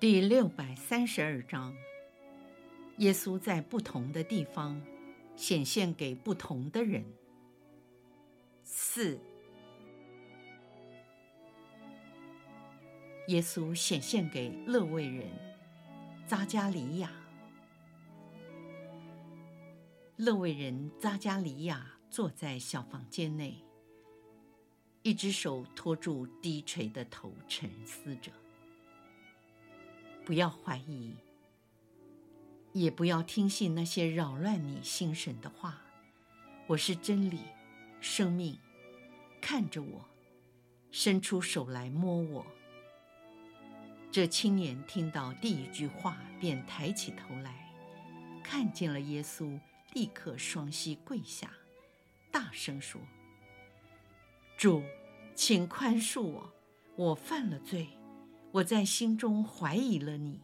第六百三十二章，耶稣在不同的地方显现给不同的人。四，耶稣显现给勒未人扎加利亚。勒未人扎加利亚坐在小房间内，一只手托住低垂的头，沉思着。不要怀疑，也不要听信那些扰乱你心神的话。我是真理，生命，看着我，伸出手来摸我。这青年听到第一句话，便抬起头来，看见了耶稣，立刻双膝跪下，大声说：“主，请宽恕我，我犯了罪。”我在心中怀疑了你，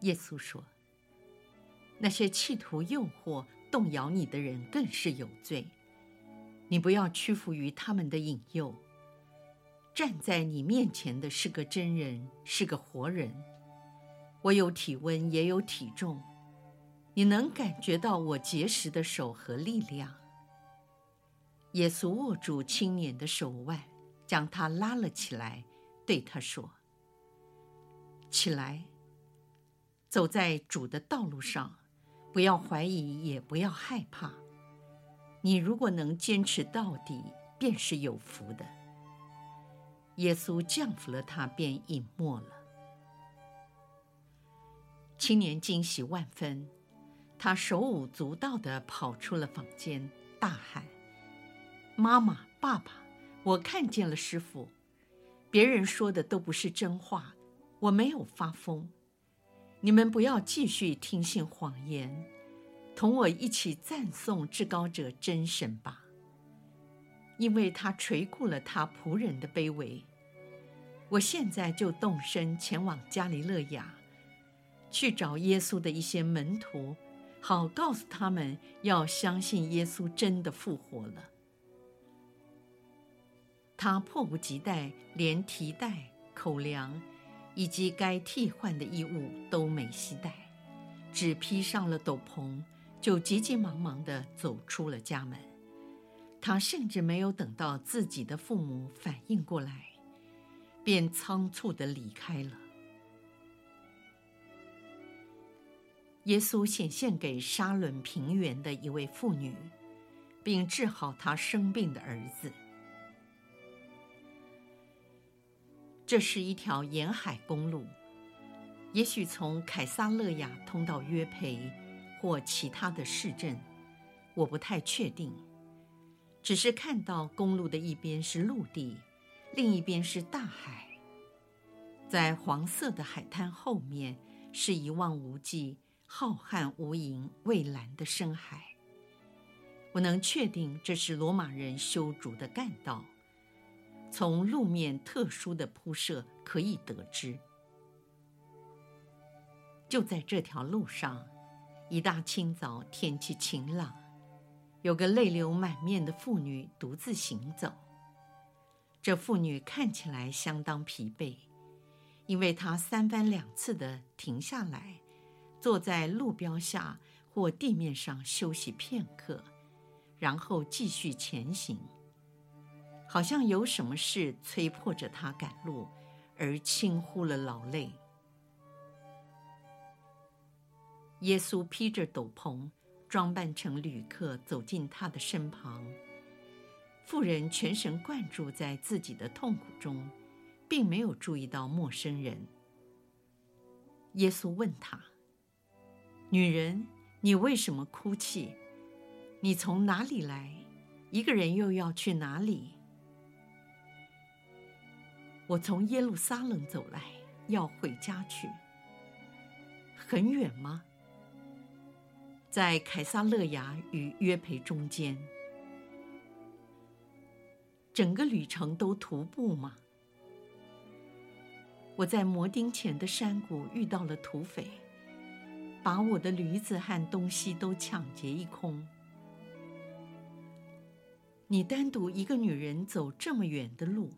耶稣说：“那些企图诱惑、动摇你的人更是有罪。你不要屈服于他们的引诱。站在你面前的是个真人，是个活人。我有体温，也有体重。你能感觉到我结实的手和力量。”耶稣握住青年的手腕。将他拉了起来，对他说：“起来，走在主的道路上，不要怀疑，也不要害怕。你如果能坚持到底，便是有福的。”耶稣降服了他，便隐没了。青年惊喜万分，他手舞足蹈地跑出了房间，大喊：“妈妈，爸爸！”我看见了师傅，别人说的都不是真话，我没有发疯。你们不要继续听信谎言，同我一起赞颂至高者真神吧。因为他垂顾了他仆人的卑微。我现在就动身前往加里肋亚，去找耶稣的一些门徒，好告诉他们要相信耶稣真的复活了。他迫不及待，连提袋、口粮以及该替换的衣物都没携带，只披上了斗篷，就急急忙忙地走出了家门。他甚至没有等到自己的父母反应过来，便仓促地离开了。耶稣显现给沙仑平原的一位妇女，并治好她生病的儿子。这是一条沿海公路，也许从凯撒勒雅通到约培或其他的市镇，我不太确定。只是看到公路的一边是陆地，另一边是大海，在黄色的海滩后面是一望无际、浩瀚无垠、蔚蓝的深海。我能确定这是罗马人修筑的干道。从路面特殊的铺设可以得知，就在这条路上，一大清早，天气晴朗，有个泪流满面的妇女独自行走。这妇女看起来相当疲惫，因为她三番两次地停下来，坐在路标下或地面上休息片刻，然后继续前行。好像有什么事催迫着他赶路，而轻忽了劳累。耶稣披着斗篷，装扮成旅客，走进他的身旁。妇人全神贯注在自己的痛苦中，并没有注意到陌生人。耶稣问他：“女人，你为什么哭泣？你从哪里来？一个人又要去哪里？”我从耶路撒冷走来，要回家去。很远吗？在凯撒勒雅与约培中间。整个旅程都徒步吗？我在摩丁前的山谷遇到了土匪，把我的驴子和东西都抢劫一空。你单独一个女人走这么远的路，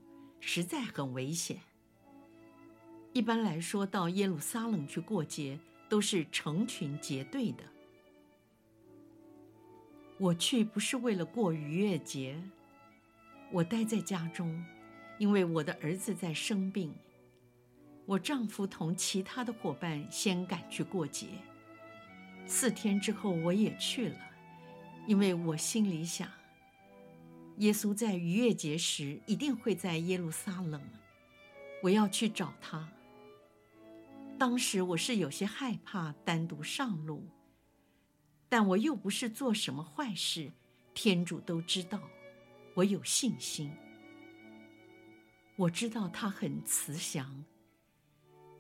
实在很危险。一般来说，到耶路撒冷去过节都是成群结队的。我去不是为了过逾越节。我待在家中，因为我的儿子在生病。我丈夫同其他的伙伴先赶去过节。四天之后，我也去了，因为我心里想，耶稣在逾越节时一定会在耶路撒冷，我要去找他。当时我是有些害怕单独上路，但我又不是做什么坏事，天主都知道。我有信心，我知道他很慈祥，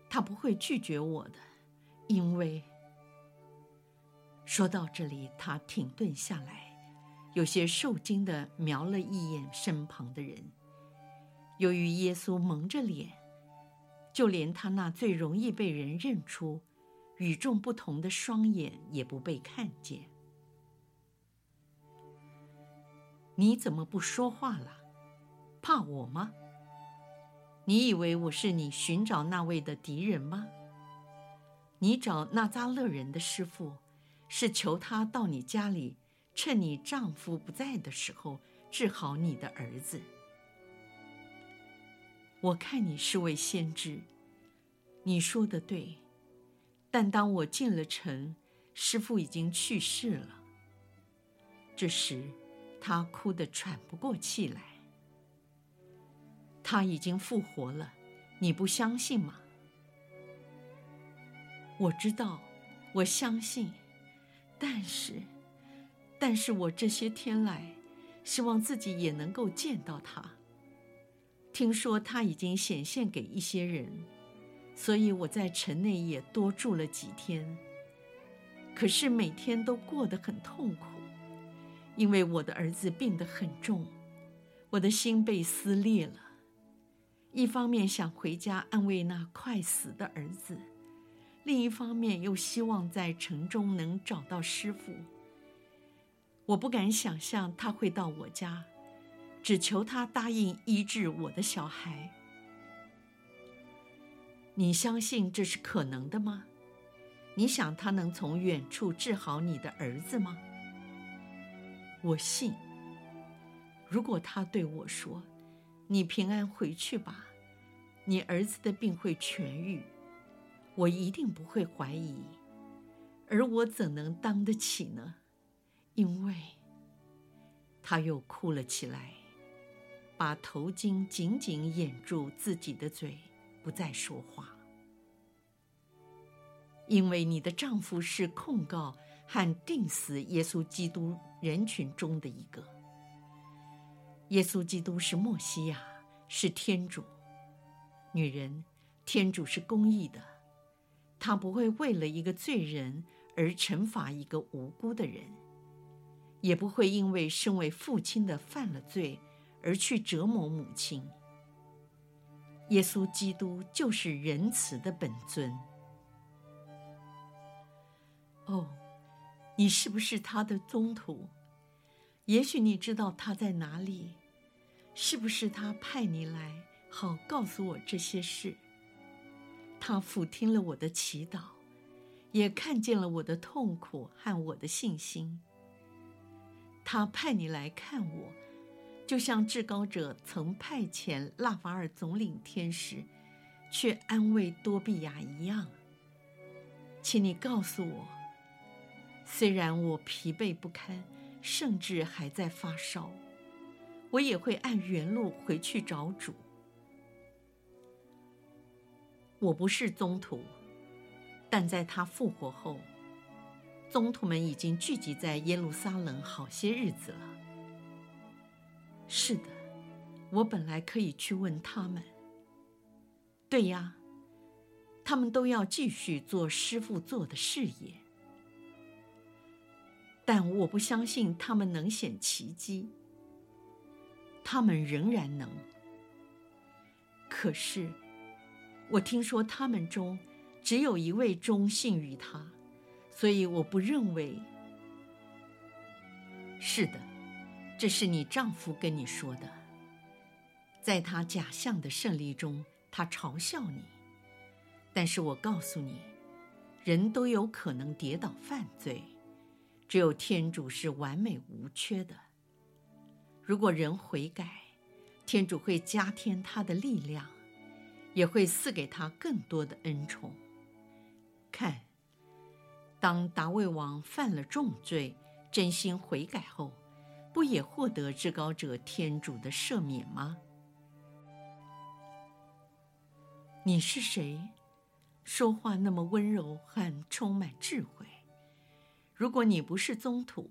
他不会拒绝我的，因为……说到这里，他停顿下来，有些受惊地瞄了一眼身旁的人。由于耶稣蒙着脸，就连他那最容易被人认出、与众不同的双眼也不被看见。你怎么不说话了？怕我吗？你以为我是你寻找那位的敌人吗？你找纳扎勒人的师傅，是求他到你家里，趁你丈夫不在的时候治好你的儿子。我看你是位先知，你说的对，但当我进了城，师傅已经去世了。这时。他哭得喘不过气来。他已经复活了，你不相信吗？我知道，我相信，但是，但是我这些天来，希望自己也能够见到他。听说他已经显现给一些人，所以我在城内也多住了几天。可是每天都过得很痛苦。因为我的儿子病得很重，我的心被撕裂了。一方面想回家安慰那快死的儿子，另一方面又希望在城中能找到师傅。我不敢想象他会到我家，只求他答应医治我的小孩。你相信这是可能的吗？你想他能从远处治好你的儿子吗？我信，如果他对我说：“你平安回去吧，你儿子的病会痊愈。”我一定不会怀疑，而我怎能当得起呢？因为他又哭了起来，把头巾紧紧掩住自己的嘴，不再说话。因为你的丈夫是控告和定死耶稣基督人群中的一个。耶稣基督是默西亚，是天主。女人，天主是公义的，他不会为了一个罪人而惩罚一个无辜的人，也不会因为身为父亲的犯了罪而去折磨母亲。耶稣基督就是仁慈的本尊。哦。你是不是他的宗徒？也许你知道他在哪里。是不是他派你来，好告诉我这些事？他俯听了我的祈祷，也看见了我的痛苦和我的信心。他派你来看我，就像至高者曾派遣拉法尔总领天使，去安慰多比亚一样。请你告诉我。虽然我疲惫不堪，甚至还在发烧，我也会按原路回去找主。我不是宗徒，但在他复活后，宗徒们已经聚集在耶路撒冷好些日子了。是的，我本来可以去问他们。对呀，他们都要继续做师父做的事业。但我不相信他们能显奇迹。他们仍然能。可是，我听说他们中只有一位忠信于他，所以我不认为。是的，这是你丈夫跟你说的。在他假象的胜利中，他嘲笑你。但是我告诉你，人都有可能跌倒犯罪，只有天主是完美无缺的。如果人悔改，天主会加添他的力量，也会赐给他更多的恩宠。看，当大卫王犯了重罪，真心悔改后，不也获得至高者天主的赦免吗？你是谁？说话那么温柔和充满智慧。如果你不是宗徒，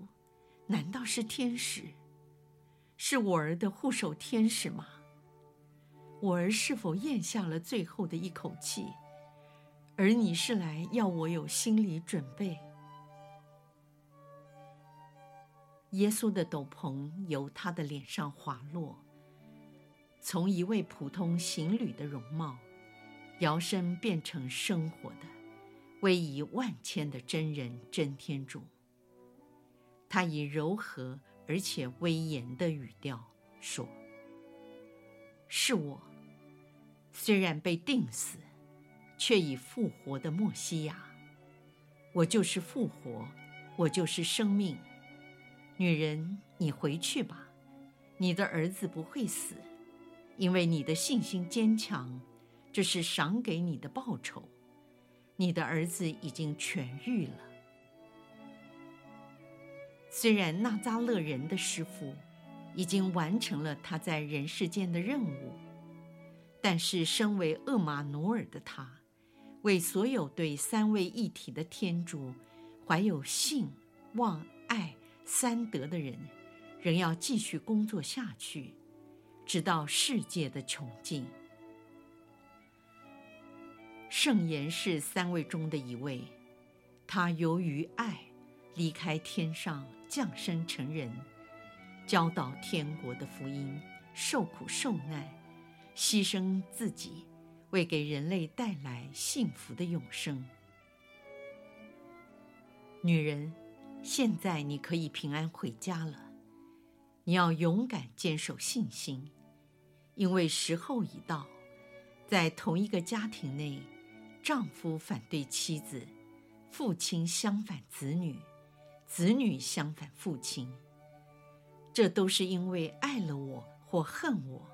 难道是天使？是我儿的护守天使吗？我儿是否咽下了最后的一口气？而你是来要我有心理准备？耶稣的斗篷由他的脸上滑落，从一位普通行旅的容貌，摇身变成生活的、威仪万千的真人真天主。他以柔和。而且威严的语调说：“是我，虽然被钉死，却已复活的莫西亚。我就是复活，我就是生命。女人，你回去吧，你的儿子不会死，因为你的信心坚强，这是赏给你的报酬。你的儿子已经痊愈了。”虽然纳扎勒人的师傅已经完成了他在人世间的任务，但是身为厄马努尔的他，为所有对三位一体的天主怀有信、望、爱三德的人，仍要继续工作下去，直到世界的穷尽。圣严是三位中的一位，他由于爱离开天上。降生成人，教导天国的福音，受苦受难，牺牲自己，为给人类带来幸福的永生。女人，现在你可以平安回家了。你要勇敢坚守信心，因为时候已到，在同一个家庭内，丈夫反对妻子，父亲相反子女。子女相反父亲，这都是因为爱了我或恨我。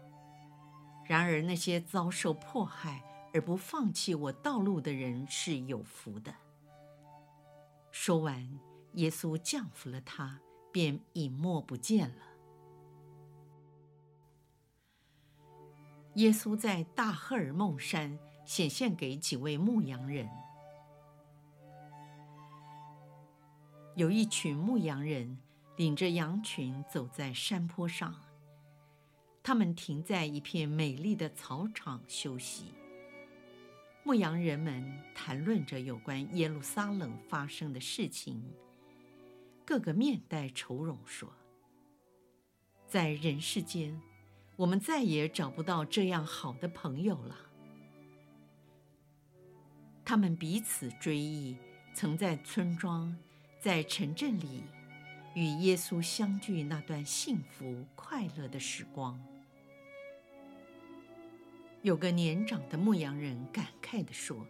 然而那些遭受迫害而不放弃我道路的人是有福的。说完，耶稣降服了他，便隐没不见了。耶稣在大赫尔孟山显现给几位牧羊人。有一群牧羊人领着羊群走在山坡上，他们停在一片美丽的草场休息。牧羊人们谈论着有关耶路撒冷发生的事情，个个面带愁容，说：“在人世间，我们再也找不到这样好的朋友了。”他们彼此追忆曾在村庄。在城镇里，与耶稣相聚那段幸福快乐的时光，有个年长的牧羊人感慨地说：“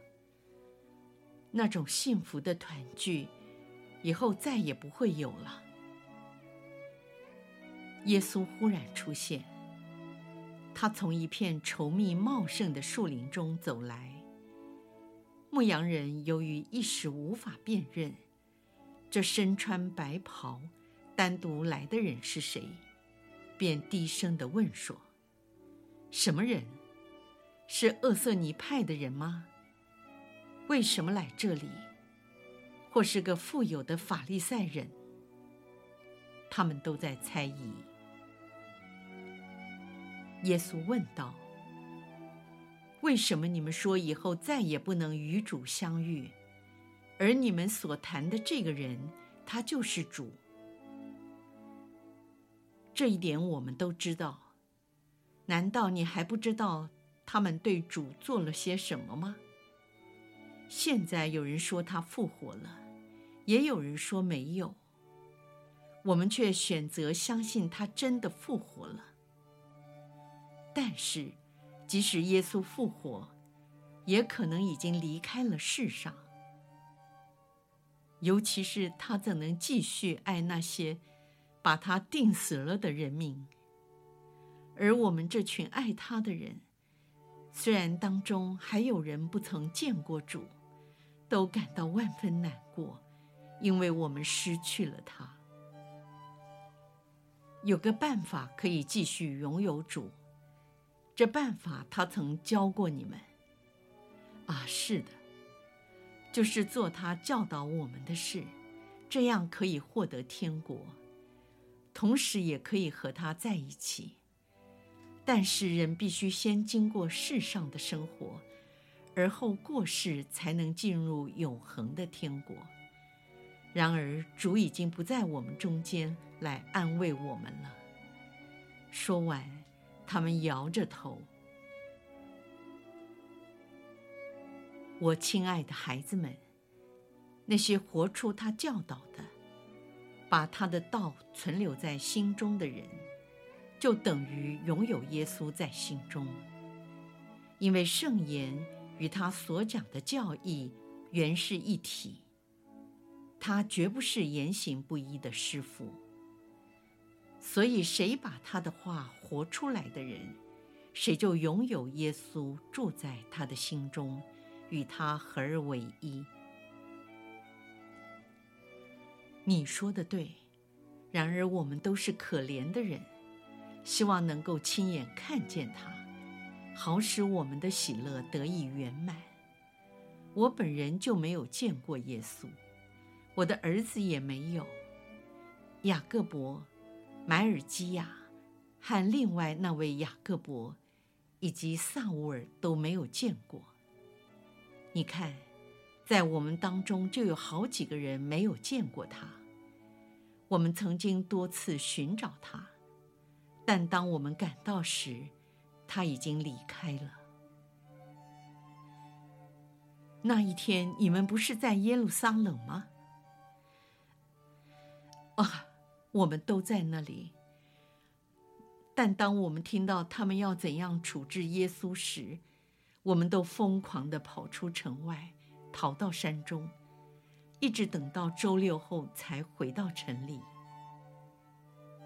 那种幸福的团聚，以后再也不会有了。”耶稣忽然出现，他从一片稠密茂盛的树林中走来，牧羊人由于一时无法辨认。这身穿白袍、单独来的人是谁？便低声地问说：“什么人？是厄瑟尼派的人吗？为什么来这里？或是个富有的法利赛人？”他们都在猜疑。耶稣问道：“为什么你们说以后再也不能与主相遇？而你们所谈的这个人，他就是主。这一点我们都知道。难道你还不知道他们对主做了些什么吗？现在有人说他复活了，也有人说没有。我们却选择相信他真的复活了。但是，即使耶稣复活，也可能已经离开了世上。尤其是他怎能继续爱那些把他钉死了的人民？而我们这群爱他的人，虽然当中还有人不曾见过主，都感到万分难过，因为我们失去了他。有个办法可以继续拥有主。这办法他曾教过你们，啊，是的，就是做他教导我们的事，这样可以获得天国，同时也可以和他在一起。但是人必须先经过世上的生活，而后过世才能进入永恒的天国。然而主已经不在我们中间来安慰我们了。说完。他们摇着头。我亲爱的孩子们，那些活出他教导的，把他的道存留在心中的人，就等于拥有耶稣在心中。因为圣言与他所讲的教义原是一体，他绝不是言行不一的师傅。所以，谁把他的话活出来的人，谁就拥有耶稣住在他的心中，与他合而为一。你说的对，然而我们都是可怜的人，希望能够亲眼看见他，好使我们的喜乐得以圆满。我本人就没有见过耶稣，我的儿子也没有，雅各伯。买尔基亚和另外那位雅各伯，以及撒乌尔都没有见过。你看，在我们当中就有好几个人没有见过他。我们曾经多次寻找他，但当我们赶到时，他已经离开了。那一天，你们不是在耶路撒冷吗？啊！我们都在那里，但当我们听到他们要怎样处置耶稣时，我们都疯狂地跑出城外，逃到山中，一直等到周六后才回到城里。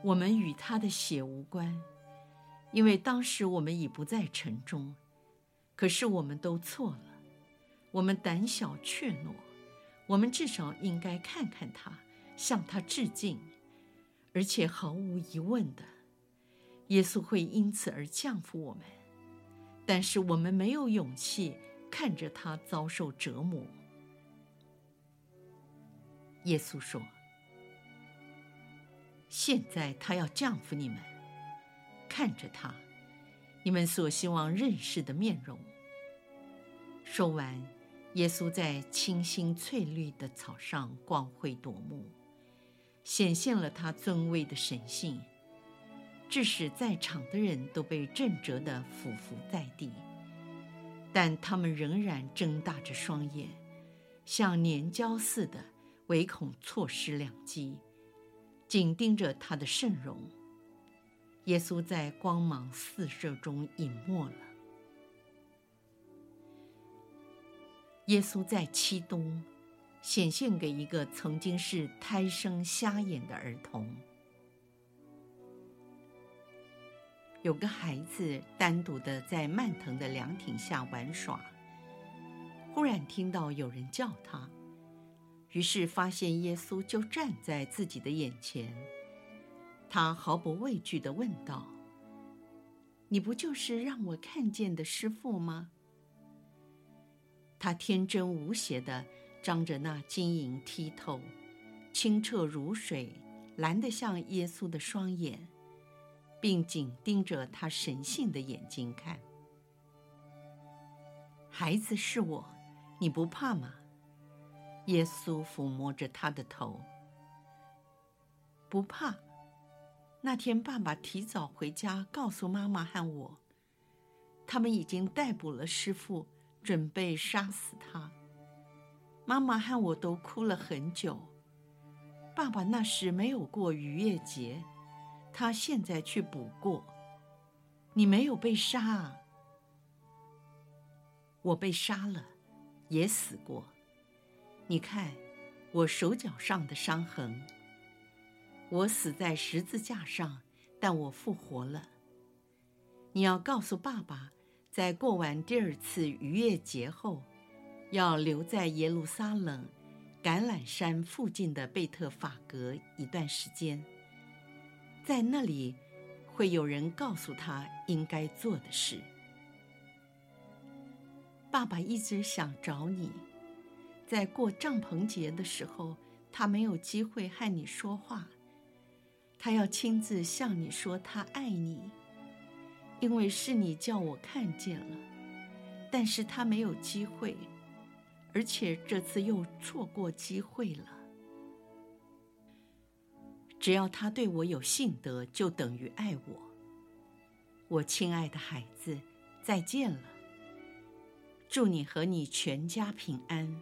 我们与他的血无关，因为当时我们已不在城中。可是我们都错了，我们胆小怯懦，我们至少应该看看他，向他致敬。而且毫无疑问的，耶稣会因此而降服我们，但是我们没有勇气看着他遭受折磨。耶稣说：“现在他要降服你们，看着他，你们所希望认识的面容。”说完，耶稣在清新翠绿的草上光辉夺目。显现了他尊威的神性，致使在场的人都被震慑的俯伏在地，但他们仍然睁大着双眼，像粘胶似的，唯恐错失良机，紧盯着他的圣容。耶稣在光芒四射中隐没了。耶稣在漆冬。显现给一个曾经是胎生瞎眼的儿童。有个孩子单独的在蔓藤的凉亭下玩耍，忽然听到有人叫他，于是发现耶稣就站在自己的眼前。他毫不畏惧地问道：“你不就是让我看见的师傅吗？”他天真无邪地。张着那晶莹剔透、清澈如水、蓝得像耶稣的双眼，并紧盯着他神性的眼睛看。孩子是我，你不怕吗？耶稣抚摸着他的头，不怕。那天爸爸提早回家，告诉妈妈和我，他们已经逮捕了师傅，准备杀死他。妈妈和我都哭了很久。爸爸那时没有过逾越节，他现在去补过。你没有被杀啊？我被杀了，也死过。你看，我手脚上的伤痕。我死在十字架上，但我复活了。你要告诉爸爸，在过完第二次逾越节后，要留在耶路撒冷橄榄山附近的贝特法格一段时间，在那里会有人告诉他应该做的事。爸爸一直想找你。在过帐篷节的时候，他没有机会和你说话。他要亲自向你说他爱你，因为是你叫我看见了。但是他没有机会，而且这次又错过机会了。只要他对我有信德，就等于爱我。我亲爱的孩子，再见了。祝你和你全家平安。